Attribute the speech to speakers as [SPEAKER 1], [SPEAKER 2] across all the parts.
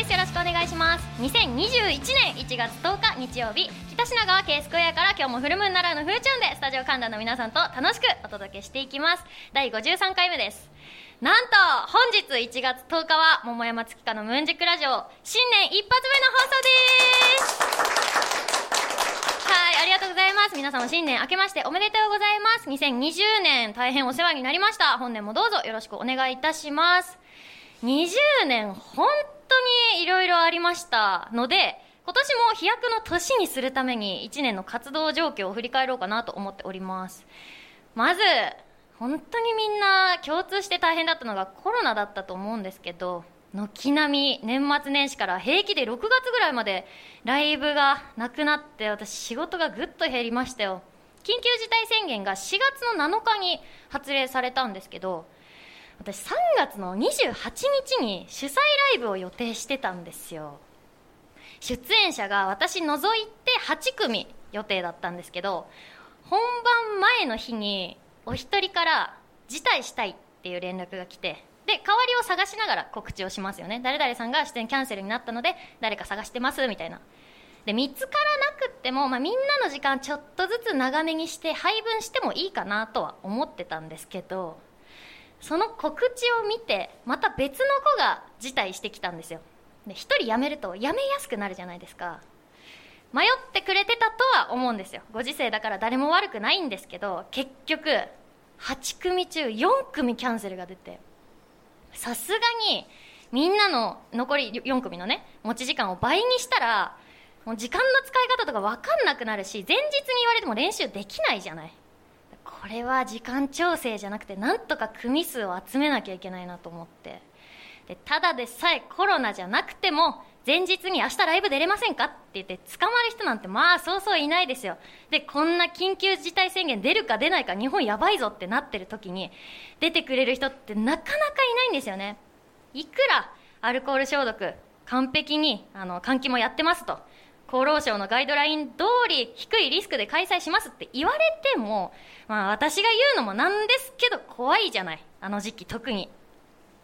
[SPEAKER 1] です。よろしくお願いします。2021年1月10日日曜日北品川 K スクエアから今日もフルムーンならのフーチュンでスタジオ観覧の皆さんと楽しくお届けしていきます。第53回目です。なんと本日1月10日は桃山月花のムーンジックラジオ新年一発目の放送です。はいありがとうございます。皆様新年明けましておめでとうございます。2020年大変お世話になりました。本年もどうぞよろしくお願いいたします。20年本当にいろいろありましたので今年も飛躍の年にするために1年の活動状況を振り返ろうかなと思っております。まず本当にみんな共通して大変だったのがコロナだったと思うんですけど軒並み年末年始から平気で6月ぐらいまでライブがなくなって私仕事がぐっと減りましたよ。緊急事態宣言が4月の7日に発令されたんですけど私3月の28日に主催ライブを予定してたんですよ。出演者が私除いて8組予定だったんですけど本番前の日にお一人から辞退したいっていう連絡が来てで代わりを探しながら告知をしますよね。誰々さんが出演キャンセルになったので誰か探してますみたいな。で見つからなくっても、まあ、みんなの時間ちょっとずつ長めにして配分してもいいかなとは思ってたんですけどその告知を見てまた別の子が辞退してきたんですよ。で1人辞めると辞めやすくなるじゃないですか。迷ってくれてたとは思うんですよ。ご時世だから誰も悪くないんですけど結局8組中4組キャンセルが出て。さすがにみんなの残り4組のね持ち時間を倍にしたらもう時間の使い方とか分かんなくなるし前日に言われても練習できないじゃない。これは時間調整じゃなくてなんとか組数を集めなきゃいけないなと思って。でただでさえコロナじゃなくても前日に明日ライブ出れませんかって言って捕まる人なんてまあそうそういないですよ。でこんな緊急事態宣言出るか出ないか日本やばいぞってなってる時に出てくれる人ってなかなかいないんですよね。いくらアルコール消毒完璧にあの換気もやってますと。厚労省のガイドライン通り低いリスクで開催しますって言われても、まあ、私が言うのもなんですけど怖いじゃない。あの時期特に。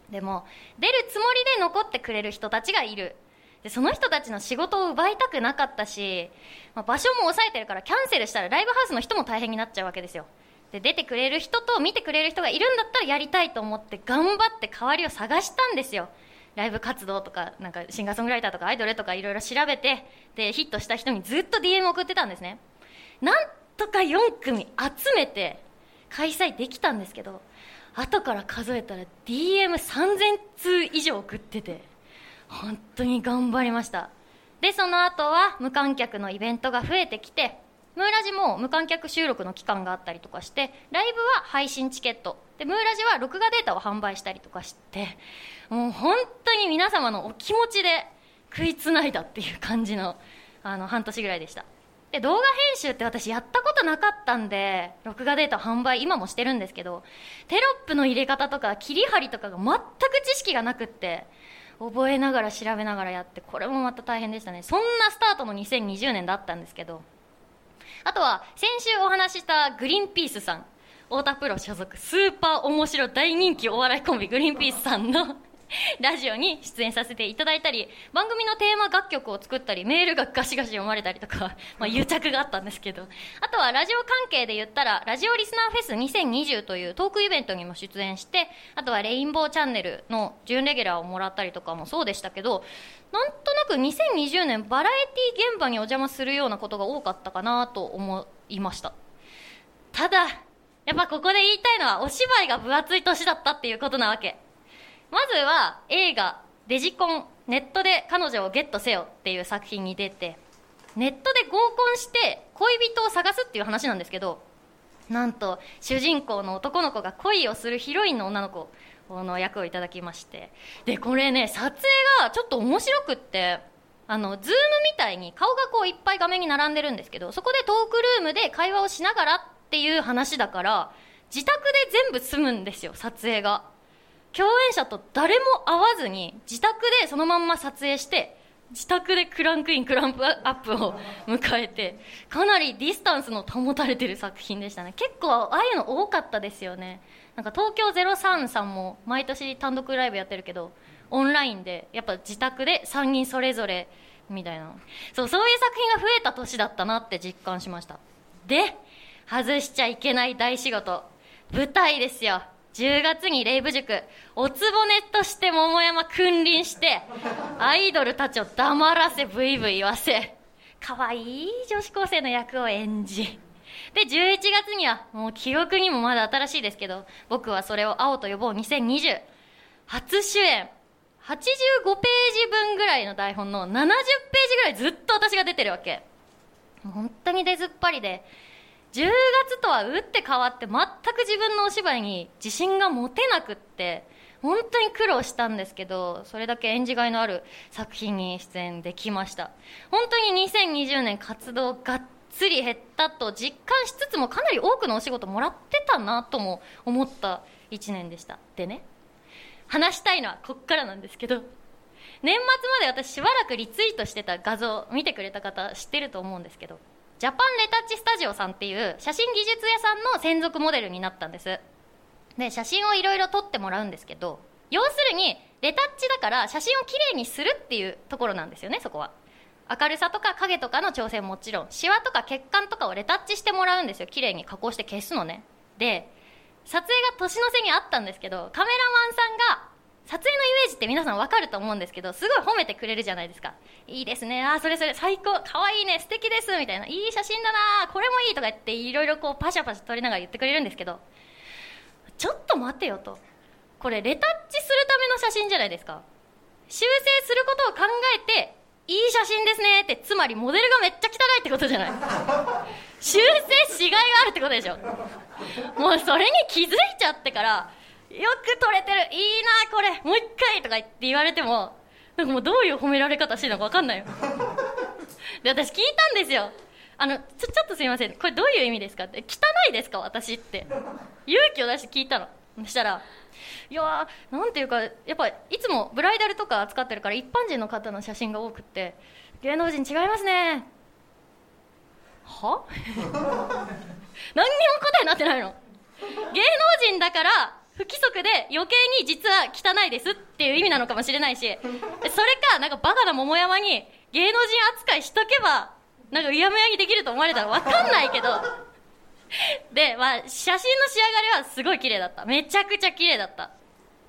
[SPEAKER 1] でも出るつもりで残ってくれる人たちがいる。でその人たちの仕事を奪いたくなかったし、まあ、場所も抑えてるからキャンセルしたらライブハウスの人も大変になっちゃうわけですよ。で出てくれる人と見てくれる人がいるんだったらやりたいと思って頑張って代わりを探したんですよ。ライブ活動とかなんかシンガーソングライターとかアイドルとかいろいろ調べてでヒットした人にずっと DM 送ってたんですね。なんとか4組集めて開催できたんですけど後から数えたら DM3000 通以上送ってて本当に頑張りました。でその後は無観客のイベントが増えてきてムーラジも無観客収録の期間があったりとかしてライブは配信チケット。でムーラジは録画データを販売したりとかしてもう本当に皆様のお気持ちで食いつないだっていう感じのあの半年ぐらいでした。で動画編集って私やったことなかったんで録画データ販売今もしてるんですけどテロップの入れ方とか切り張りとかが全く知識がなくって覚えながら調べながらやってこれもまた大変でしたね。そんなスタートの2020年だったんですけど。あとは先週お話ししたグリーンピースさん。太田プロ所属。スーパー面白大人気お笑いコンビグリーンピースさんの ラジオに出演させていただいたり番組のテーマ楽曲を作ったりメールがガシガシ読まれたりとか、まあ、癒着があったんですけどあとはラジオ関係で言ったらラジオリスナーフェス2020というトークイベントにも出演してあとはレインボーチャンネルの準レギュラーをもらったりとかもそうでしたけどなんとなく2020年バラエティ現場にお邪魔するようなことが多かったかなと思いました。ただやっぱここで言いたいのはお芝居が分厚い年だったっていうことなわけまずは映画「デジコンネットで彼女をゲットせよ」っていう作品に出てネットで合コンして恋人を探すっていう話なんですけどなんと主人公の男の子が恋をするヒロインの女の子の役をいただきましてでこれね撮影がちょっと面白くってあの Zoomみたいに顔がこういっぱい画面に並んでるんですけどそこでトークルームで会話をしながらっていう話だから自宅で全部済むんですよ撮影が。共演者と誰も会わずに自宅でそのまんま撮影して自宅でクランクインクランクアップを迎えてかなりディスタンスの保たれてる作品でしたね。結構ああいうの多かったですよね。なんか東京03さんも毎年単独ライブやってるけどオンラインでやっぱ自宅で3人それぞれみたいな。そうそういう作品が増えた年だったなって実感しました。で外しちゃいけない大仕事。舞台ですよ。10月にレイブ塾おつぼねとして桃山君臨してアイドルたちを黙らせブイブイ言わせ可愛い女子高生の役を演じ。で11月にはもう記憶にもまだ新しいですけど僕はそれを青と呼ぼう。2020初主演。85ページ分ぐらいの台本の70ページぐらいずっと私が出てるわけ。本当に出ずっぱりで10月とは打って変わって全く自分のお芝居に自信が持てなくって本当に苦労したんですけどそれだけ演じがいのある作品に出演できました。本当に2020年活動がっつり減ったと実感しつつもかなり多くのお仕事もらってたなとも思った1年でした。でね話したいのはこっからなんですけど年末まで私しばらくリツイートしてた画像見てくれた方知ってると思うんですけどジャパンレタッチスタジオさんっていう写真技術屋さんの専属モデルになったんです。で写真をいろいろ撮ってもらうんですけど要するにレタッチだから写真をきれいにするっていうところなんですよねそこは。明るさとか影とかの調整ももちろんシワとか血管とかをレタッチしてもらうんですよ。きれいに加工して消すのね。で撮影が年の瀬にあったんですけどカメラマンさんが撮影のイメージって皆さん分かると思うんですけどすごい褒めてくれるじゃないですか。いいですね。あそれそれ。最高。かわいいね。素敵です。みたいな。いい写真だな。これもいいとか言っていろいろこうパシャパシャ撮りながら言ってくれるんですけどちょっと待てよと。これレタッチするための写真じゃないですか。修正することを考えていい写真ですねってつまりモデルがめっちゃ汚いってことじゃない。修正しがいがあるってことでしょ。もうそれに気づいちゃってからく撮れてる。いいなこれ。もう一回とか言って言われてもなんかもうどういう褒められ方してるのか分かんないよ。で私聞いたんですよ。あのちょちょっとすみません。これどういう意味ですかって。汚いですか私って。勇気を出して聞いたの。そしたらいやーなんていうかやっぱいつもブライダルとか扱ってるから一般人の方の写真が多くって芸能人違いますね。は？何にも答えになってないの。芸能人だから不規則で余計に実は汚いですっていう意味なのかもしれないしそれかなんかバカな桃山に芸能人扱いしとけばなんかうやむやにできると思われたら分かんないけど。で、まあ、写真の仕上がりはすごい綺麗だった。めちゃくちゃ綺麗だった。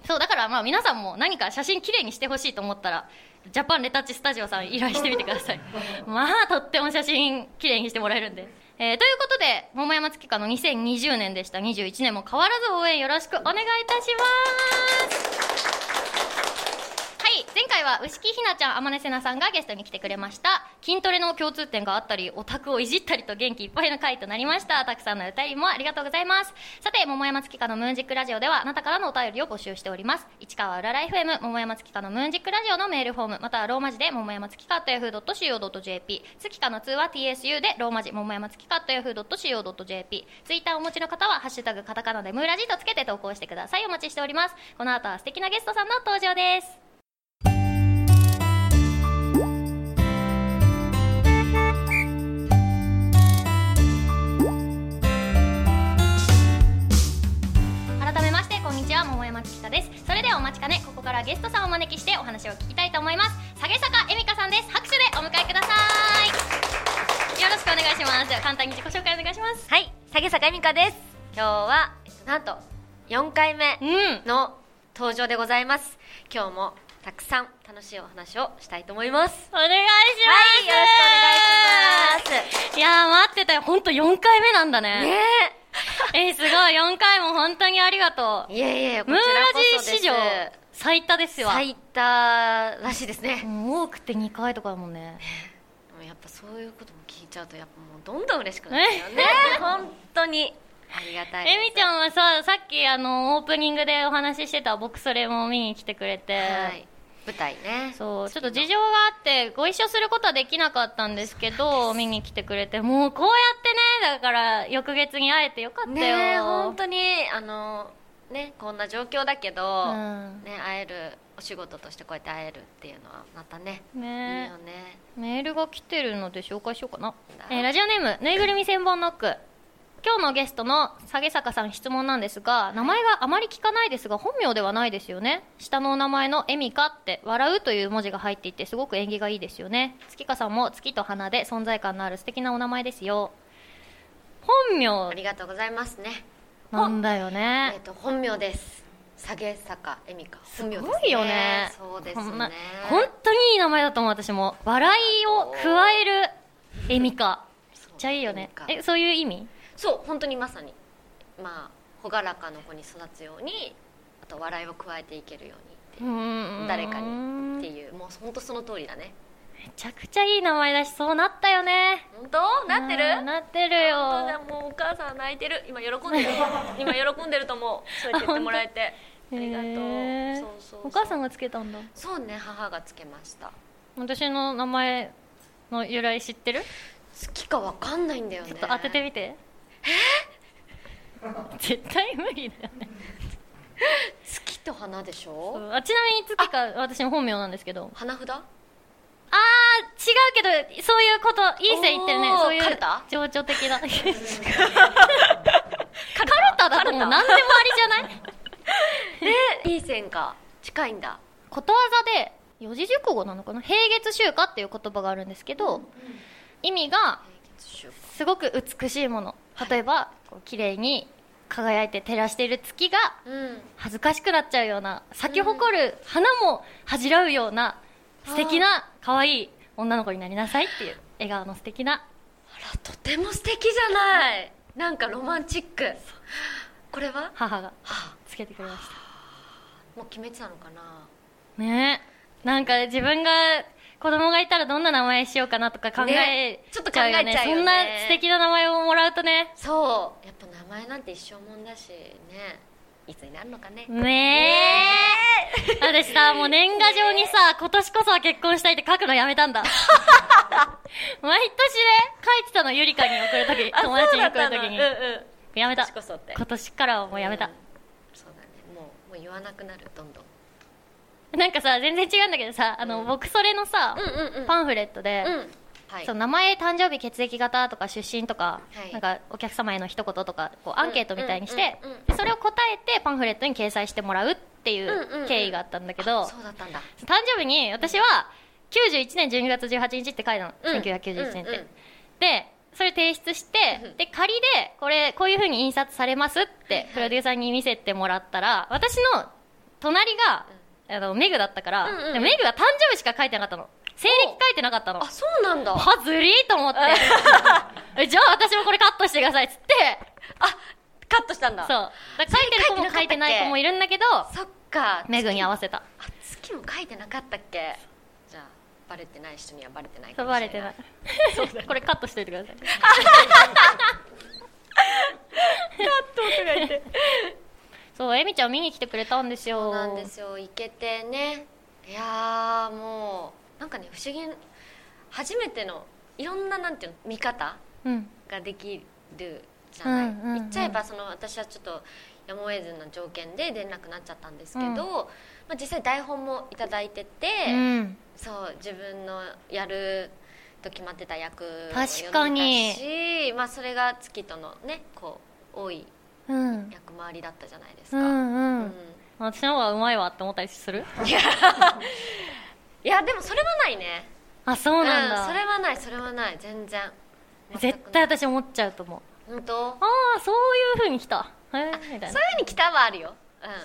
[SPEAKER 1] そうだからまあ皆さんも何か写真綺麗にしてほしいと思ったらジャパンレタッチスタジオさん依頼してみてください。まあとっても写真綺麗にしてもらえるんで。えー、ということで桃山月花の2020年でした。21年も変わらず応援よろしくお願いいたします。はい前回は牛木ひなちゃん天音せなさんがゲストに来てくれました。筋トレの共通点があったりオタクをいじったりと元気いっぱいの回となりました。たくさんの歌いもありがとうございます。さて桃山月花のムーンジックラジオではあなたからのお便りを募集しております。市川うらら FM 桃山月花のムーンジックラジオのメールフォームまたはローマ字で桃山月花と yahoo.co.jp 月花の通は TSU でローマ字桃山月花と yahoo.co.jp ツイッターをお持ちの方はハッシュタグカタカナでムーラジとつけて投稿してください。お待ちしております。この後は素敵なゲストさんの登場です。は桃山月花です。それではお待ちかねここからゲストさんをお招きしてお話を聞きたいと思います。下げ坂恵美香さんです。拍手でお迎えください。よろしくお願いします。では簡単に自己紹介お願いします。
[SPEAKER 2] はい、下げ坂恵美香です。今日は、えっと、なんと4回目
[SPEAKER 1] うん。
[SPEAKER 2] の登場でございます。今日もたくさん楽しいお話をしたいと思います。
[SPEAKER 1] お願いし
[SPEAKER 2] はい、よろしくお願いします。
[SPEAKER 1] ますいやー待ってたよ本当4回目なんだね
[SPEAKER 2] ね
[SPEAKER 1] えー、すごい4回も本当にありがとう
[SPEAKER 2] え、いえいえ、こ
[SPEAKER 1] ムーラジ史上最多ですよ
[SPEAKER 2] 最多らしいですね。
[SPEAKER 1] うん多くて2回とかだもんね
[SPEAKER 2] でもやっぱそういうことも聞いちゃうと、やっぱもうどんどん嬉しくなっちゃうよね。本当に。ありがたい。
[SPEAKER 1] えみちゃんはささっきあのオープニングでお話ししてた僕それも見に来てくれて、
[SPEAKER 2] はい。舞台ね。
[SPEAKER 1] そうちょっと事情があってご一緒することはできなかったんですけど見に来てくれてもうこうやってねだから翌月に会えてよかったよ、
[SPEAKER 2] ねえ本当にあのねこんな状況だけど、
[SPEAKER 1] うん。
[SPEAKER 2] ね会えるお仕事としてこうやって会えるっていうのはまたねいい
[SPEAKER 1] ね
[SPEAKER 2] よね。
[SPEAKER 1] メールが来てるので紹介しようかな。
[SPEAKER 2] だ、
[SPEAKER 1] えーラジオネームぬいぐるみ千本ノック今日のゲストの下げ坂さん質問なんですが名前があまり聞かないですが本名ではないですよね。下のお名前の「エミカ」って「笑う」という文字が入っていてすごく縁起がいいですよね。月香さんも月と花で存在感のある素敵なお名前ですよ。本名。
[SPEAKER 2] ありがとうございますね。
[SPEAKER 1] なんだよ
[SPEAKER 2] え
[SPEAKER 1] ね
[SPEAKER 2] っと本名です。下げ坂恵美香
[SPEAKER 1] すごいよね。
[SPEAKER 2] そうですね。
[SPEAKER 1] 本当にいい名前だと思う私も。笑いを加えるエミカ。
[SPEAKER 2] そう
[SPEAKER 1] めっちゃいいよね。えそういう意味？
[SPEAKER 2] そう本当にまさにまあ朗らかの子に育つようにあと笑いを加えていけるようにって誰かにっていうもう本当その通りだね。
[SPEAKER 1] めちゃくちゃいい名前だしそうなったよね。
[SPEAKER 2] 本当？なってる？
[SPEAKER 1] うんなってるよ。
[SPEAKER 2] もうお母さん泣いてる。今喜んでる。今喜んでると思うそうやって言ってもらえて。ありがとう。
[SPEAKER 1] へー
[SPEAKER 2] そうそうそう。
[SPEAKER 1] お母さんがつけたんだ。
[SPEAKER 2] そうね母がつけました。
[SPEAKER 1] 私の名前の由来知ってる？
[SPEAKER 2] 好きかわかんないんだよね。
[SPEAKER 1] ちょっと当ててみて 絶対無理だよね。
[SPEAKER 2] 月と花でしょ？
[SPEAKER 1] あちなみに月か私の本名なんですけど。
[SPEAKER 2] 花札？
[SPEAKER 1] あー違うけどそういうこといい線言ってるね。そういう情緒的な。カルタだともう何でもありじゃない？
[SPEAKER 2] えいい線か。近いんだ。
[SPEAKER 1] ことわざで四字熟語なのかな？平月秋夏っていう言葉があるんですけど、意味がすごく美しいもの例えば、こう綺麗に輝いて照らしている月が
[SPEAKER 2] うん。
[SPEAKER 1] 恥ずかしくなっちゃうような咲き誇る花も恥じらうような素敵な可愛い女の子になりなさいっていう笑顔の素敵な。
[SPEAKER 2] あらとても素敵じゃない。なんかロマンチック。これは？
[SPEAKER 1] 母が
[SPEAKER 2] はあ。
[SPEAKER 1] つけてくれました。
[SPEAKER 2] もう決めてたのかな。
[SPEAKER 1] ね。えなんか自分が子供がいたらどんな名前しようかなとか考え
[SPEAKER 2] ねちょっと考えちゃうよね。
[SPEAKER 1] そんな素敵な名前をもらうとね。
[SPEAKER 2] そう。やっぱ名前なんて一生もんだしね。いつになるのかね。
[SPEAKER 1] ねえ。私さもう年賀状にさ今年こそは結婚したいって書くのやめたんだ。毎年ね書いてたのゆりかに送るとき友達に送るときに
[SPEAKER 2] うんうん。
[SPEAKER 1] やめた。今年からはもうやめた。
[SPEAKER 2] ん、そうだね。もうもう言わなくなるどんどん
[SPEAKER 1] なんかさ全然違うんだけどさあの、
[SPEAKER 2] うん。
[SPEAKER 1] 僕それのさ、パンフレットで、
[SPEAKER 2] うん。はい。
[SPEAKER 1] そう名前誕生日血液型とか出身とか、
[SPEAKER 2] はい。
[SPEAKER 1] なんかお客様への一言とかこうアンケートみたいにして、でそれを答えてパンフレットに掲載してもらうってい
[SPEAKER 2] んう
[SPEAKER 1] 経緯があったんだけど、
[SPEAKER 2] あそうだったんだ。
[SPEAKER 1] 誕生日に私は91年12月18日って書いたの、
[SPEAKER 2] うん。
[SPEAKER 1] 1991年って、
[SPEAKER 2] うんうん
[SPEAKER 1] でそれ提出して、
[SPEAKER 2] うん。
[SPEAKER 1] で仮でこれこういうふうに印刷されますってプロデューサーに見せてもらったら私の隣が、あのメグだったから、
[SPEAKER 2] うんうん
[SPEAKER 1] でメグが誕生日しか書いてなかったの。西暦書いてなかったの。
[SPEAKER 2] あそうなんだ。
[SPEAKER 1] はずりーと思って。えじゃあ私もこれカットしてくださいっつって。
[SPEAKER 2] あカットしたんだ。
[SPEAKER 1] そう。だ書いてる子も書いてない子もいるんだけど
[SPEAKER 2] そっか。
[SPEAKER 1] メグに合わせた。
[SPEAKER 2] あ月も書いてなかったっけ？じゃあバレてない人にはバレてないかもしれな
[SPEAKER 1] バレてない。いこれカットしといてください。
[SPEAKER 2] 音がいて
[SPEAKER 1] そうエミちゃん見に来てくれたんですよ。
[SPEAKER 2] そうなんですよ。行けてね。いやーもうなんかね不思議初めてのいろんななんていうの見方
[SPEAKER 1] うん。
[SPEAKER 2] ができるじゃない、
[SPEAKER 1] うんうんうん。
[SPEAKER 2] 言っちゃえばその私はちょっとやむを得ずの条件で出れなくなっちゃったんですけど、
[SPEAKER 1] うん。
[SPEAKER 2] まあ、実際台本もいただいてて、
[SPEAKER 1] うん。
[SPEAKER 2] そう自分のやると決まってた役を
[SPEAKER 1] 確かに。
[SPEAKER 2] まあ、それが月とのねこう多い
[SPEAKER 1] うん。
[SPEAKER 2] 役回りだったじゃないですか、
[SPEAKER 1] うん
[SPEAKER 2] うん。
[SPEAKER 1] うん。私の方がうまいわって思ったりする？
[SPEAKER 2] いや。いやでもそれはないね。
[SPEAKER 1] あそうなんだ、
[SPEAKER 2] それはないそれはない。全然。
[SPEAKER 1] 絶対私思っちゃうと思う。
[SPEAKER 2] 本当？
[SPEAKER 1] ああそういうふうに来た。へえみたいな。
[SPEAKER 2] そういうふうに来たはあるよ。うんうん。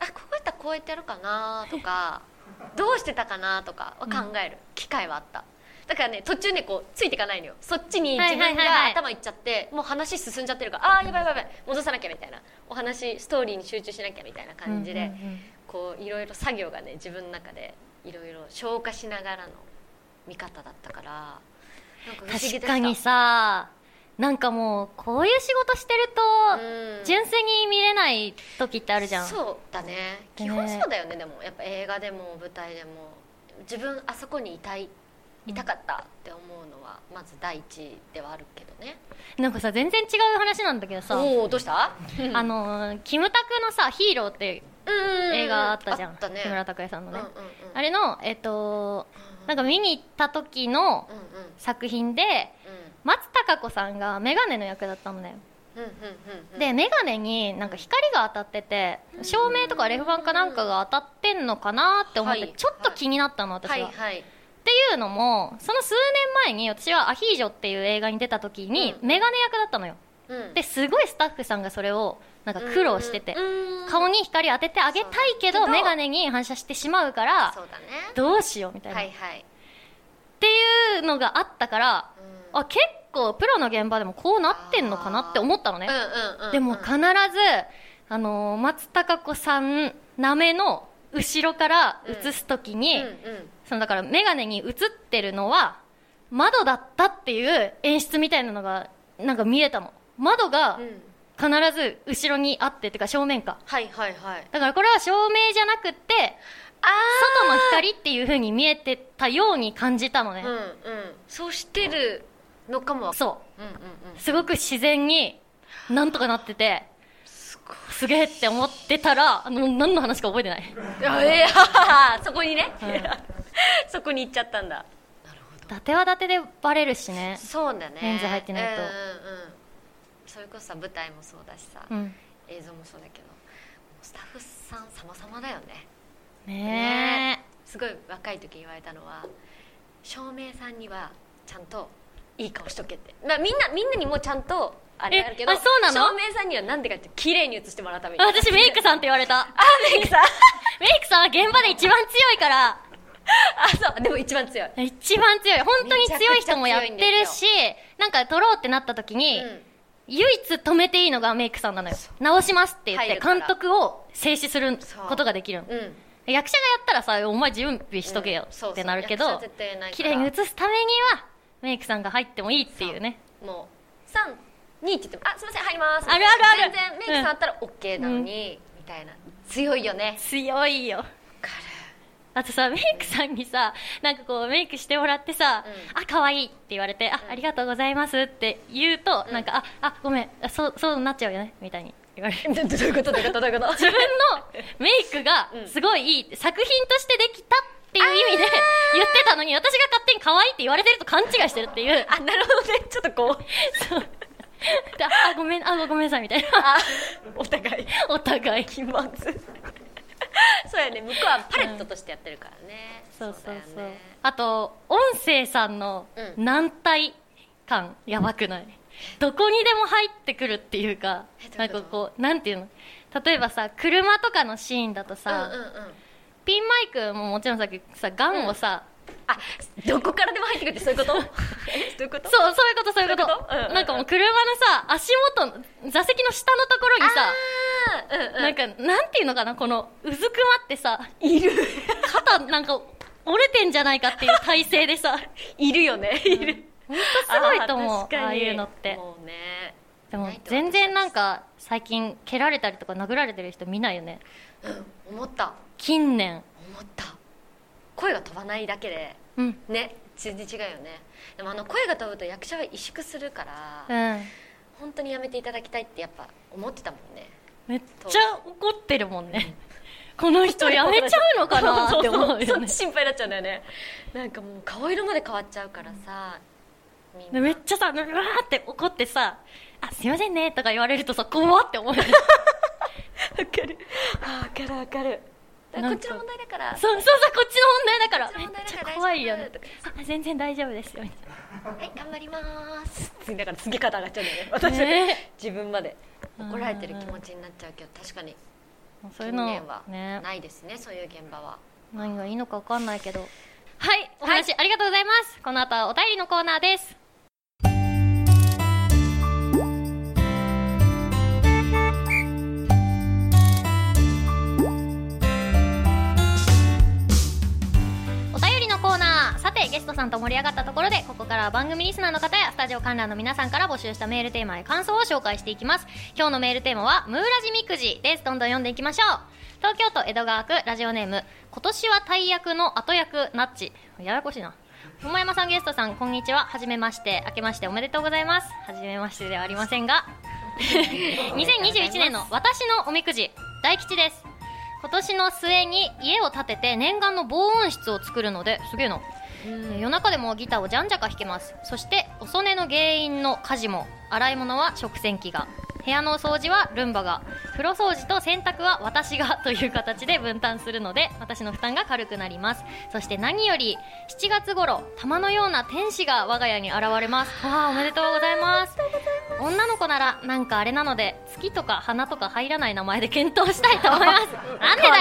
[SPEAKER 2] あこうやったらこうやってやるかなとかどうしてたかなとかは考える。機会はあっただからね途中ねこうついていかないのよ。そっちに自分
[SPEAKER 1] はいはいはい。はい
[SPEAKER 2] が頭いっちゃってもう話進んじゃってるからああーやばいやばいやばい戻さなきゃみたいな。お話ストーリーに集中しなきゃみたいな感じで、
[SPEAKER 1] うんうんうん。
[SPEAKER 2] こういろいろ作業がね自分の中でいろいろ消化しながらの見方だったからなんか
[SPEAKER 1] 確かにさなんかもうこういう仕事してると、
[SPEAKER 2] うん。
[SPEAKER 1] 純粋に見れない時ってあるじゃん。
[SPEAKER 2] そうだね。
[SPEAKER 1] ね
[SPEAKER 2] 基本そうだよねでも。やっぱ映画でも舞台でも。自分あそこにいたいいたかったって思うのはまず第一ではあるけどね。
[SPEAKER 1] なんかさ全然違う話なんだけどさ
[SPEAKER 2] おおどうした？
[SPEAKER 1] あのーキムタクのさ「ヒーロー」って映
[SPEAKER 2] 映
[SPEAKER 1] 画あったじゃん、
[SPEAKER 2] ね。
[SPEAKER 1] 木村拓哉さんのね、
[SPEAKER 2] うんうんうん。
[SPEAKER 1] あれのえっとなんか見に行った時の
[SPEAKER 2] うんうん。
[SPEAKER 1] 作品で松たか子さんがメガネの役だったのね。
[SPEAKER 2] うんうんうんうん。
[SPEAKER 1] でメガネになんか光が当たってて照明とかレフ板かなんかが当たってんのかなって思って
[SPEAKER 2] はい。
[SPEAKER 1] ちょっと気になったの私は、
[SPEAKER 2] はいはい
[SPEAKER 1] っていうのもその数年前に私は「アヒージョ」っていう映画に出た時に
[SPEAKER 2] うん。
[SPEAKER 1] メガネ役だったのよ。
[SPEAKER 2] うん。
[SPEAKER 1] ですごいスタッフさんがそれをなんか苦労してて
[SPEAKER 2] うん。
[SPEAKER 1] 顔に光当ててあげたいけどメガネに反射してしまうから
[SPEAKER 2] ね。
[SPEAKER 1] どうしようみたいな、
[SPEAKER 2] はいはい。
[SPEAKER 1] っていうのがあったから
[SPEAKER 2] うん。
[SPEAKER 1] あ結構プロの現場でもこうなってんのかなって思ったのね。
[SPEAKER 2] うんうんうん
[SPEAKER 1] でも必ず、あのー松たか子さんなめの後ろから映す時に、
[SPEAKER 2] うんうん
[SPEAKER 1] そのだから眼鏡に映ってるのは窓だったっていう演出みたいなのがなんか見えたの。窓が
[SPEAKER 2] うん
[SPEAKER 1] 必ず後ろにあってっていうか正面か。
[SPEAKER 2] はいはいはい。
[SPEAKER 1] だからこれは照明じゃなくって
[SPEAKER 2] あ
[SPEAKER 1] 外の光っていう風に見えてたように感じたのね、
[SPEAKER 2] うんうん。そうしてるのかも。
[SPEAKER 1] そう。
[SPEAKER 2] うんうんうん。
[SPEAKER 1] すごく自然になんとかなっててすげえって思ってたらあの何の話か覚えてない。
[SPEAKER 2] あえー、そこにね、
[SPEAKER 1] うん
[SPEAKER 2] そこに行っちゃったんだ。
[SPEAKER 1] 伊達は伊達でバレるしね。
[SPEAKER 2] そうだね。
[SPEAKER 1] レンズ入ってないと。
[SPEAKER 2] うんうんうん。それこそさ舞台もそうだしさ、
[SPEAKER 1] うん。
[SPEAKER 2] 映像もそうだけどスタッフさん様々だよね。
[SPEAKER 1] ね
[SPEAKER 2] すごい若い時言われたのは照明さんにはちゃんといい顔しとけって、まあ、みんなみんなにもちゃんとあれあるけど
[SPEAKER 1] えあそうなの？
[SPEAKER 2] 照明さんにはなんでかって綺麗に映してもらうために。
[SPEAKER 1] え私メイクさんって言われた。
[SPEAKER 2] あメイクさん。
[SPEAKER 1] メイクさんは現場で一番強いから
[SPEAKER 2] あそう。でも一番強い。
[SPEAKER 1] 一番強い。本当に強い人もやってるしなんか撮ろうってなった時に、
[SPEAKER 2] うん。
[SPEAKER 1] 唯一止めていいのがメイクさんなのよ。直しますって言って監督を静止することができるの。
[SPEAKER 2] うん。
[SPEAKER 1] 役者がやったらさお前準備しとけよってなるけど綺麗に映すためにはメイクさんが入ってもいいっていうね。
[SPEAKER 2] もう3 2って言っても「あすいません入ります」
[SPEAKER 1] あるあるある。
[SPEAKER 2] 全然メイクさんあったら OK なのに、みたいな。強いよね。
[SPEAKER 1] 強いよあとさメイクさんにさなんかこうメイクしてもらってさ「
[SPEAKER 2] う
[SPEAKER 1] あ可愛いって言われて「あありがとうございます」って言うと、
[SPEAKER 2] うん。
[SPEAKER 1] なんか「ああごめんあそうそうなっちゃうよね」みたいに言われる。
[SPEAKER 2] るどどういうこと？どういうこと？どういうこと？
[SPEAKER 1] 自分のメイクが
[SPEAKER 2] うん。
[SPEAKER 1] すごいいいって作品としてできたっていう意味で言ってたのに私が勝手に可愛いって言われてると勘違いしてるっていう。
[SPEAKER 2] あなるほどね。ちょっとこう。
[SPEAKER 1] そう。であごめんあごめんなさいみたいな。
[SPEAKER 2] あお互い。
[SPEAKER 1] お互い。
[SPEAKER 2] 気まず そうやね。向こうはパレットとしてやってるからね、
[SPEAKER 1] そうそうそう。
[SPEAKER 2] だよね。
[SPEAKER 1] あと音声さんの
[SPEAKER 2] うん。
[SPEAKER 1] 軟体感やばくない？どこにでも入ってくるっていうかなんかこうなんていうの？例えばさ車とかのシーンだとさ、
[SPEAKER 2] うんうんうん。
[SPEAKER 1] ピンマイクももちろんささガンをさ、
[SPEAKER 2] あどこからでも入ってくるってそういうこと？え どういうこと？
[SPEAKER 1] そうそういうことそういうこと。
[SPEAKER 2] そういうこと？うんうんうん。
[SPEAKER 1] なんかもう車のさ足元の座席の下のところにさ
[SPEAKER 2] うんうん。
[SPEAKER 1] なんかなんていうのかなこのうずくまってさ
[SPEAKER 2] いる。
[SPEAKER 1] 肩なんか折れてんじゃないかっていう体勢でさ
[SPEAKER 2] いるよねいる。
[SPEAKER 1] 本当すごいと思う
[SPEAKER 2] あ
[SPEAKER 1] ああいうのって。
[SPEAKER 2] もうね。
[SPEAKER 1] でも全然なんか最近蹴られたりとか殴られてる人見ないよね。
[SPEAKER 2] うん思った。
[SPEAKER 1] 近年。
[SPEAKER 2] 思った声が飛ばないだけで
[SPEAKER 1] うん。
[SPEAKER 2] ね全然違うよね。でもあの声が飛ぶと役者は萎縮するから、
[SPEAKER 1] うん。
[SPEAKER 2] 本当にやめていただきたいってやっぱ思ってたもんね。
[SPEAKER 1] めっちゃ怒ってるもんね。この人やめちゃうのかな？って思う
[SPEAKER 2] そう。そう
[SPEAKER 1] よね。
[SPEAKER 2] 心配になっちゃうんだよね。なんかもう顔色まで変わっちゃうからさ、みん
[SPEAKER 1] めっちゃさうわーって怒ってさ「あすいませんね」とか言われるとさ怖って思うよね。
[SPEAKER 2] わかる。あわかるわかるこっちの問題だから。
[SPEAKER 1] そうそうそうこっちの問題だから。めっちゃ怖いよね。全然大丈夫ですよ。みたい
[SPEAKER 2] はい頑張ります。次だから次肩上がっちゃうんだよね。私、
[SPEAKER 1] ね
[SPEAKER 2] 自分まで。
[SPEAKER 1] うん
[SPEAKER 2] 怒られてる気持ちになっちゃうけど確かに。
[SPEAKER 1] なそういうの
[SPEAKER 2] は
[SPEAKER 1] ね。
[SPEAKER 2] ないですねそういう現場は。
[SPEAKER 1] 何がいいのか分かんないけど。はいお話、ありがとうございます。この後はお便りのコーナーですゲストさんと盛り上がったところでここからは番組リスナーの方やスタジオ観覧の皆さんから募集したメールテーマや感想を紹介していきます。今日のメールテーマはムーラジみくじです。どんどん読んでいきましょう。東京都江戸川区ラジオネーム今年は大役の後役ナッチ。ややこしいな。桃山さんゲストさんこんにちは。はじめまして。明けましておめでとうございます。はじめましてではありませんが。2021年の私のおみくじ大吉です。今年の末に家を建てて念願の防音室を作るのですげえな。
[SPEAKER 2] うん
[SPEAKER 1] 夜中でもギターをじゃんじゃか弾けます。そしておそ寝の原因の家事も。洗い物は食洗機が。部屋の掃除はルンバが。風呂掃除と洗濯は私が。という形で分担するので私の負担が軽くなります。そして何より7月頃玉のような天使が我が家に現れます。わあおめでとうございます。女の子ならなんかあれなので月とか花とか入らない名前で検討したいと思います。なんでだよ。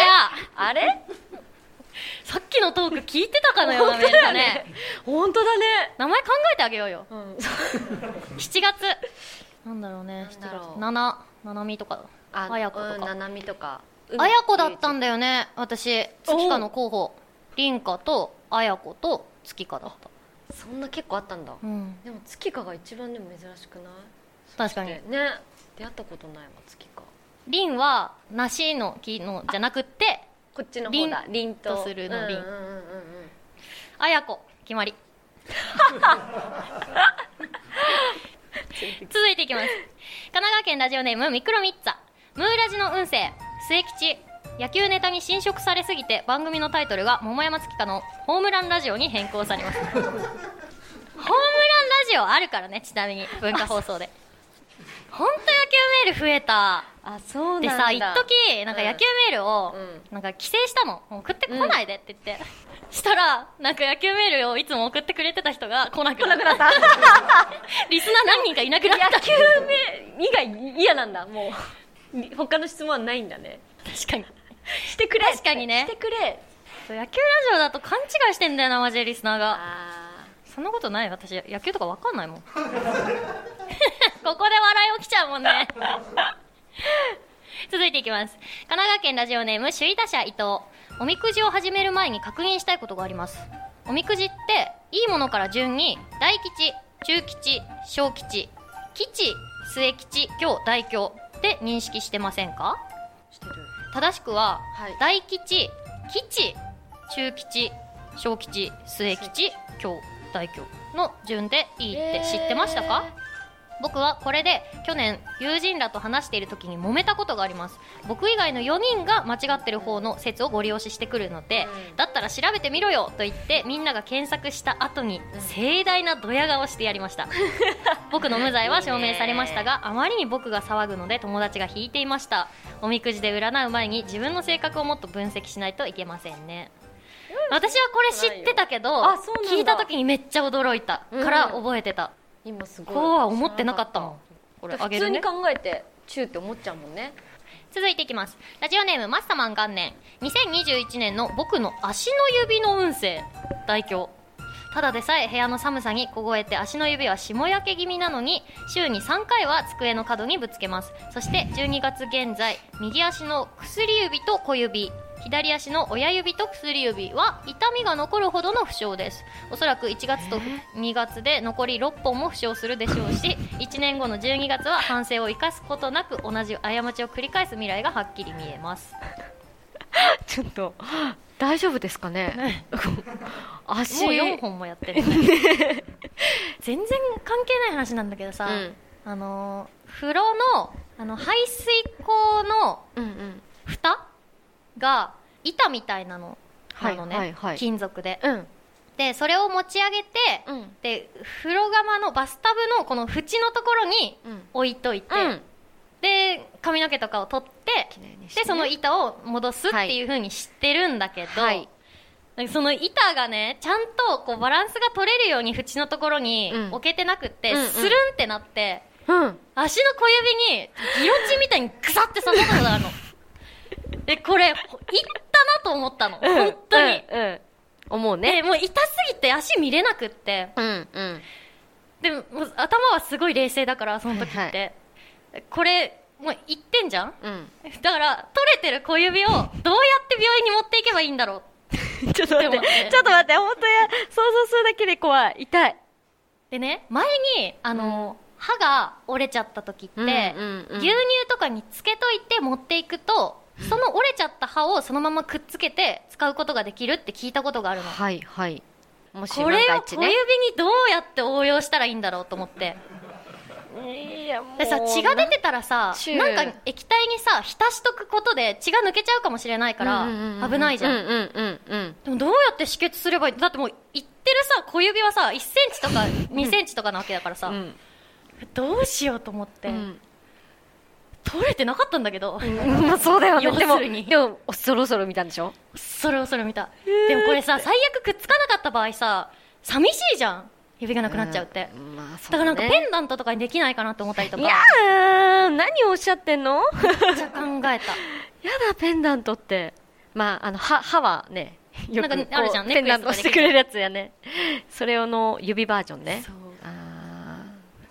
[SPEAKER 2] あれ？
[SPEAKER 1] さっきのトーク聞いてたかのようなメール。だね。
[SPEAKER 2] 本当だね。
[SPEAKER 1] 名前考えてあげようよ。
[SPEAKER 2] うん。
[SPEAKER 1] 7月。なんだろうね。
[SPEAKER 2] なんだろう。
[SPEAKER 1] 7月。七。七海とか。
[SPEAKER 2] あ
[SPEAKER 1] あやことか。
[SPEAKER 2] うんななみとか。
[SPEAKER 1] あやこだったんだよね。私月花の候補。凛花とあやこと月花だった。
[SPEAKER 2] そんな結構あったんだ。
[SPEAKER 1] うん。
[SPEAKER 2] でも月花が一番でも珍しくない？
[SPEAKER 1] 確かに。
[SPEAKER 2] ね出会ったことないわ月花
[SPEAKER 1] 凛は梨の木のじゃなくって
[SPEAKER 2] こっちの方だ。凛と
[SPEAKER 1] とするの凛あやこ決まり。続いていきます。神奈川県ラジオネームミクロミッツァ。ムーラジの運勢。末吉野球ネタに侵食されすぎて番組のタイトルが桃山月花のホームランラジオに変更されます。ホームランラジオあるからねちなみに文化放送で本当野球メール増えた。
[SPEAKER 2] あそう
[SPEAKER 1] で
[SPEAKER 2] なんだ。
[SPEAKER 1] さ一時なんか野球メールを
[SPEAKER 2] うん
[SPEAKER 1] なんか規制したの。もう送ってこないでって言って、したらなんか野球メールをいつも送ってくれてた人が来なくなった。リスナー何人かいなくなった。
[SPEAKER 2] 野球目以外嫌なんだ。もう他の質問はないんだね。
[SPEAKER 1] 確かに。
[SPEAKER 2] してくれ
[SPEAKER 1] 確かにね。
[SPEAKER 2] してくれ。
[SPEAKER 1] 野球ラジオだと勘違いしてんだよなマジでリスナーが。
[SPEAKER 2] あ
[SPEAKER 1] そんなことない私野球とか分かんないもん ここで笑い起きちゃうもんね。続いていきます。神奈川県ラジオネーム首位打者伊藤。おみくじを始める前に確認したいことがあります。おみくじっていいものから順に大吉中吉小吉吉末吉今日大凶って認識してませんか？
[SPEAKER 2] ーしてる。
[SPEAKER 1] 正しくは、
[SPEAKER 2] はい。
[SPEAKER 1] 大吉吉中吉小吉末吉今日大凶の順でいいって知ってましたか、僕はこれで去年友人らと話している時に揉めたことがあります。僕以外の4人が間違ってる方の説をご利用ししてくるので、
[SPEAKER 2] うん。
[SPEAKER 1] だったら調べてみろよと言ってみんなが検索した後に盛大なドヤ顔してやりました。僕の無罪は証明されましたがあまりに僕が騒ぐので友達が引いていました。おみくじで占う前に自分の性格をもっと分析しないといけませんね。私はこれ知ってたけど聞いた時にめっちゃ驚いたから覚えてた、
[SPEAKER 2] 今すごい
[SPEAKER 1] こうは思ってなかったもんこれ
[SPEAKER 2] 普通に考えてチューって思っちゃうもんね。
[SPEAKER 1] 続いていきます。ラジオネームマッサマン元年。2021年の僕の足の指の運勢。大凶。ただでさえ部屋の寒さに凍えて足の指は霜焼け気味なのに週に3回は机の角にぶつけます。そして12月現在右足の薬指と小指左足の親指と薬指は痛みが残るほどの負傷です。おそらく1月と2月で残り6本も負傷するでしょうし1年後の12月は反省を生かすことなく同じ過ちを繰り返す未来がはっきり見えます。
[SPEAKER 2] ちょっと大丈夫ですかね？足。
[SPEAKER 1] もう4本もやってる 全然関係ない話なんだけどさ、
[SPEAKER 2] うん。
[SPEAKER 1] あのー風呂のあの排水口の
[SPEAKER 2] うんうん。
[SPEAKER 1] 蓋が板みたいなのなのね、
[SPEAKER 2] はいはい。はい
[SPEAKER 1] 金属で。
[SPEAKER 2] うん。
[SPEAKER 1] でそれを持ち上げて、
[SPEAKER 2] うん。
[SPEAKER 1] で風呂釜のバスタブのこの縁のところに
[SPEAKER 2] うん。
[SPEAKER 1] 置いといて、
[SPEAKER 2] うん。
[SPEAKER 1] で髪の毛とかを取って
[SPEAKER 2] ね。
[SPEAKER 1] でその板を戻すっていう風にしてるんだけど、
[SPEAKER 2] はい。
[SPEAKER 1] その板がねちゃんとこうバランスが取れるように縁のところに
[SPEAKER 2] うん。
[SPEAKER 1] 置けてなくって、スルンってなって
[SPEAKER 2] うん。
[SPEAKER 1] 足の小指にギロチンみたいにグサって刺さったことがあるのでこれいったなと思ったの。本当に、
[SPEAKER 2] うん。うん。思うね。
[SPEAKER 1] でもう痛すぎて足見れなくって。
[SPEAKER 2] うんうん。
[SPEAKER 1] でももう頭はすごい冷静だからその時って、これもういってんじゃん？
[SPEAKER 2] うん。
[SPEAKER 1] だから取れてる小指をどうやって病院に持っていけばいいんだろう。
[SPEAKER 2] ちょっと待って。ちょっと待って。本当や想像するだけで怖い。痛い。
[SPEAKER 1] でね前にあの、歯が折れちゃった時って、
[SPEAKER 2] うんうんうん。
[SPEAKER 1] 牛乳とかにつけといて持っていくとその折れちゃった歯をそのままくっつけて使うことができるって聞いたことがあるの。
[SPEAKER 2] はいはい。もし
[SPEAKER 1] これ
[SPEAKER 2] 万が一
[SPEAKER 1] を小指にどうやって応用したらいいんだろうと思って。
[SPEAKER 2] いやもう。
[SPEAKER 1] でさ血が出てたらさなんか液体にさ浸しとくことで血が抜けちゃうかもしれないから危ないじゃん,、
[SPEAKER 2] うんうんうんうん。
[SPEAKER 1] でもどうやって止血すればいい？だってもう行ってってるさ小指はさ1センチとか2センチとかなわけだからさ、
[SPEAKER 2] うん。
[SPEAKER 1] どうしようと思って、
[SPEAKER 2] うん
[SPEAKER 1] 取れてなかったんだけど、
[SPEAKER 2] まあそうだよね。でもでもそろそろ見たんでしょ？
[SPEAKER 1] それをそれを見たでもこれさ最悪くっつかなかった場合さ寂しいじゃん。指がなくなっちゃうって、
[SPEAKER 2] うんまあそ
[SPEAKER 1] だからなんか
[SPEAKER 2] ね
[SPEAKER 1] ペンダントとかにできないかなと思ったりとか。
[SPEAKER 2] いやー何をおっしゃってんの？
[SPEAKER 1] めっちゃ考えた。
[SPEAKER 2] やだペンダントって。まああの歯歯はねよく
[SPEAKER 1] なんかあるじゃん
[SPEAKER 2] ペンダントしてくれるやつやね。それをの指バージョンね。
[SPEAKER 1] そう。
[SPEAKER 2] あ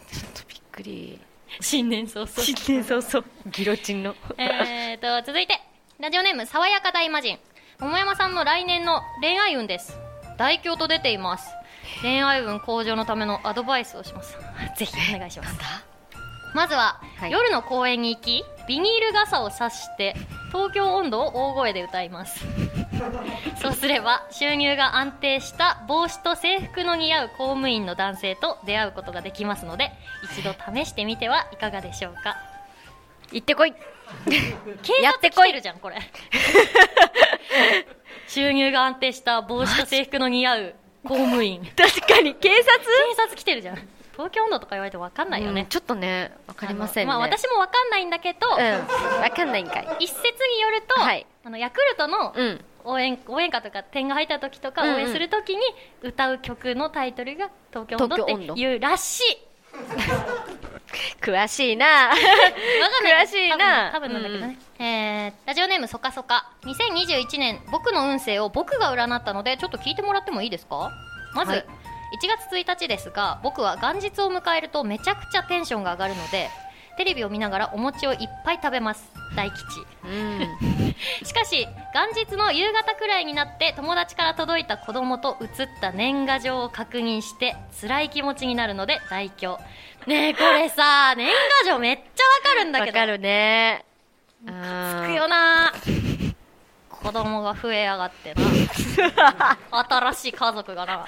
[SPEAKER 2] ーちょっとびっくり
[SPEAKER 1] 新年早々。
[SPEAKER 2] 新年早々。ギロチンの。
[SPEAKER 1] えーと続いて。ラジオネーム爽やか大魔人桃山さんの来年の恋愛運です。大凶と出ています。恋愛運向上のためのアドバイスをします。ぜひお願いします。まずは、
[SPEAKER 2] はい。
[SPEAKER 1] 夜の公園に行きビニール傘を差して東京温度を大声で歌います そうすれば収入が安定した帽子と制服の似合う公務員の男性と出会うことができますので一度試してみてはいかがでしょうか。
[SPEAKER 2] 行ってこい。
[SPEAKER 1] 警
[SPEAKER 2] やってこい
[SPEAKER 1] 察来てるじゃんこれ収入が安定した帽子と制服の似合う公務員。
[SPEAKER 2] 確かに。警察？
[SPEAKER 1] 警察来てるじゃん。東京温度とか言われて分かんないよね、
[SPEAKER 2] うんちょっとねわかりませんね。
[SPEAKER 1] まあ、私も分かんないんだけど、
[SPEAKER 2] うん。わかんないんかい。
[SPEAKER 1] 一説によると、
[SPEAKER 2] はい。
[SPEAKER 1] あのヤクルトの
[SPEAKER 2] うん
[SPEAKER 1] 応援応援歌とか点が入った時とか
[SPEAKER 2] うんうん。
[SPEAKER 1] 応援する時に歌う曲のタイトルが「東京温度」っていうらしい。
[SPEAKER 2] 詳しいな。詳しいな。
[SPEAKER 1] 多分なんだけどね、えーラジオネームそかそか。2021年僕の運勢を僕が占ったのでちょっと聞いてもらってもいいですか？まず、
[SPEAKER 2] はい。
[SPEAKER 1] 1月1日ですが僕は元日を迎えるとめちゃくちゃテンションが上がるのでテレビを見ながらお餅をいっぱい食べます。大吉。
[SPEAKER 2] うん。
[SPEAKER 1] しかし元日の夕方くらいになって友達から届いた子供と写った年賀状を確認して辛い気持ちになるので大凶。ねえこれさ 年賀状めっちゃわかるんだけど。
[SPEAKER 2] わかるね。
[SPEAKER 1] つくよな。子供が増えやがってな。新しい家族がな。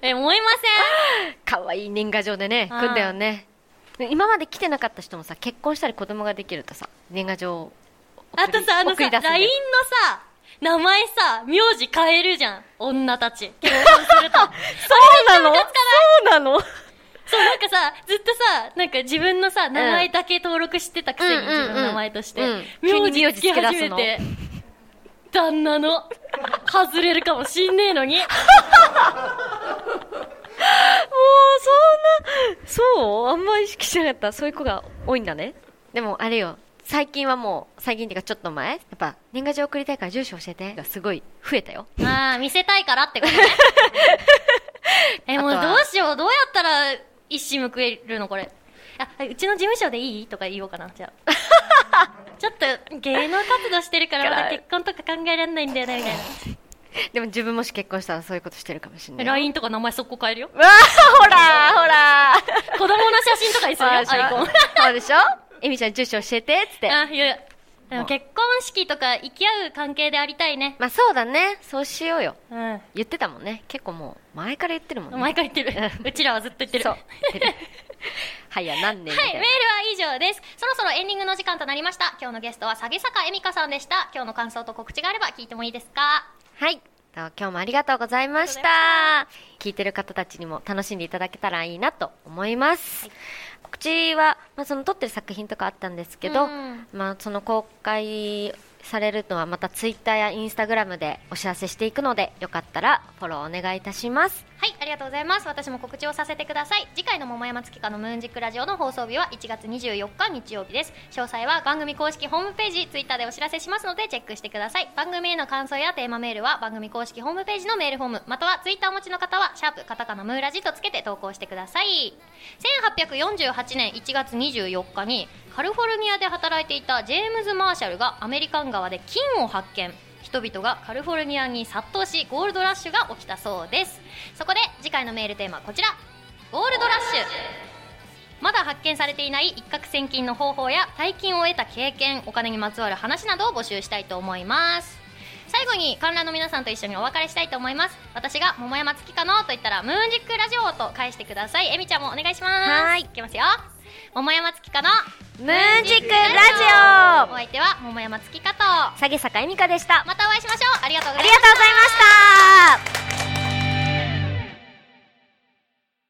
[SPEAKER 1] え思いま
[SPEAKER 2] かわいい年賀状でね
[SPEAKER 1] うん
[SPEAKER 2] 来んだよね。で今まで来てなかった人もさ結婚したり子供ができるとさ年賀状
[SPEAKER 1] あとさあのさ LINE
[SPEAKER 2] よ。
[SPEAKER 1] のさ名前さ名字変えるじゃん。女たち。結婚すると。
[SPEAKER 2] そうなの？そうなの？
[SPEAKER 1] そうなんかさずっとさなんか自分のさ名前だけ登録してたくせに、
[SPEAKER 2] うんうんうん。
[SPEAKER 1] 自分の名前として、
[SPEAKER 2] うん。急に名字
[SPEAKER 1] つけ始めて旦那の外れるかもしんねえのに
[SPEAKER 2] そんなそうあんま意識しなかった。そういう子が多いんだね。でもあれよ。最近はもう最近っていうかちょっと前。やっぱ年賀状送りたいから住所教えて。がすごい増えたよ。
[SPEAKER 1] ああ見せたいからってことね。えもうどうしよう。どうやったら一矢報えるのこれ。あうちの事務所でいいとか言おうかな。じゃあ。ちょっと芸能活動してるからまだ結婚とか考えられないんだよねみたいな
[SPEAKER 2] でも自分もし結婚したらそういうことしてるかもしれない
[SPEAKER 1] LINE とか名前速攻変えるよ。
[SPEAKER 2] うわーほらほら。
[SPEAKER 1] 子供の写真とかに。するよアイコン。
[SPEAKER 2] そうでしょ？エミちゃん住所教えてっつって。
[SPEAKER 1] あいやでも結婚式とか行き合う関係でありたいね。
[SPEAKER 2] まあそうだね。そうしようよ。
[SPEAKER 1] うん。
[SPEAKER 2] 言ってたもんね。結構もう前から言ってるもんね。
[SPEAKER 1] 毎回言ってる。うちらはずっと言ってる。
[SPEAKER 2] そう。はいや何年
[SPEAKER 1] はいメールは以上です。そろそろエンディングの時間となりました。今日のゲストは、下げ坂恵美香さんでした。今日の感想と告知があれば聞いてもいいですか？
[SPEAKER 2] はい。と今日もありがとうございました。聞いてる方たちにも楽しんでいただけたらいいなと思います。告知は、まあ、その撮ってる作品とかあったんですけど、
[SPEAKER 1] うん
[SPEAKER 2] まあ、その公開されるのはまたツイッターやインスタグラムでお知らせしていくので、よかったらフォローお願いいたします。
[SPEAKER 1] はい、ありがとうございます。私も告知をさせてください。次回の桃山月花のムーンジックラジオの放送日は1月24日日曜日です。詳細は番組公式ホームページ、ツイッターでお知らせしますのでチェックしてください。番組への感想やテーマメールは番組公式ホームページのメールフォーム、またはツイッターお持ちの方は、シャープカタカナムーラジとつけて投稿してください。1848年1月24日にカリフォルニアで働いていたジェームズ・マーシャルがアメリカン川で金を発見人々がカリフォルニアに殺到しゴールドラッシュが起きたそうです。そこで次回のメールテーマはこちら。ゴールドラッシュ。まだ発見されていない一攫千金の方法や大金を得た経験お金にまつわる話などを募集したいと思います。最後に観覧の皆さんと一緒にお別れしたいと思います。私が桃山月花のと言ったらムーンジックラジオと返してください。えみちゃんもお願いします。
[SPEAKER 2] はい。
[SPEAKER 1] いきますよ桃山月花の
[SPEAKER 2] ムーンジックラジ
[SPEAKER 1] お相手は桃山月花と。
[SPEAKER 2] オ下げ坂恵美香でした。
[SPEAKER 1] またお会いしましょう。あり
[SPEAKER 2] がとうございました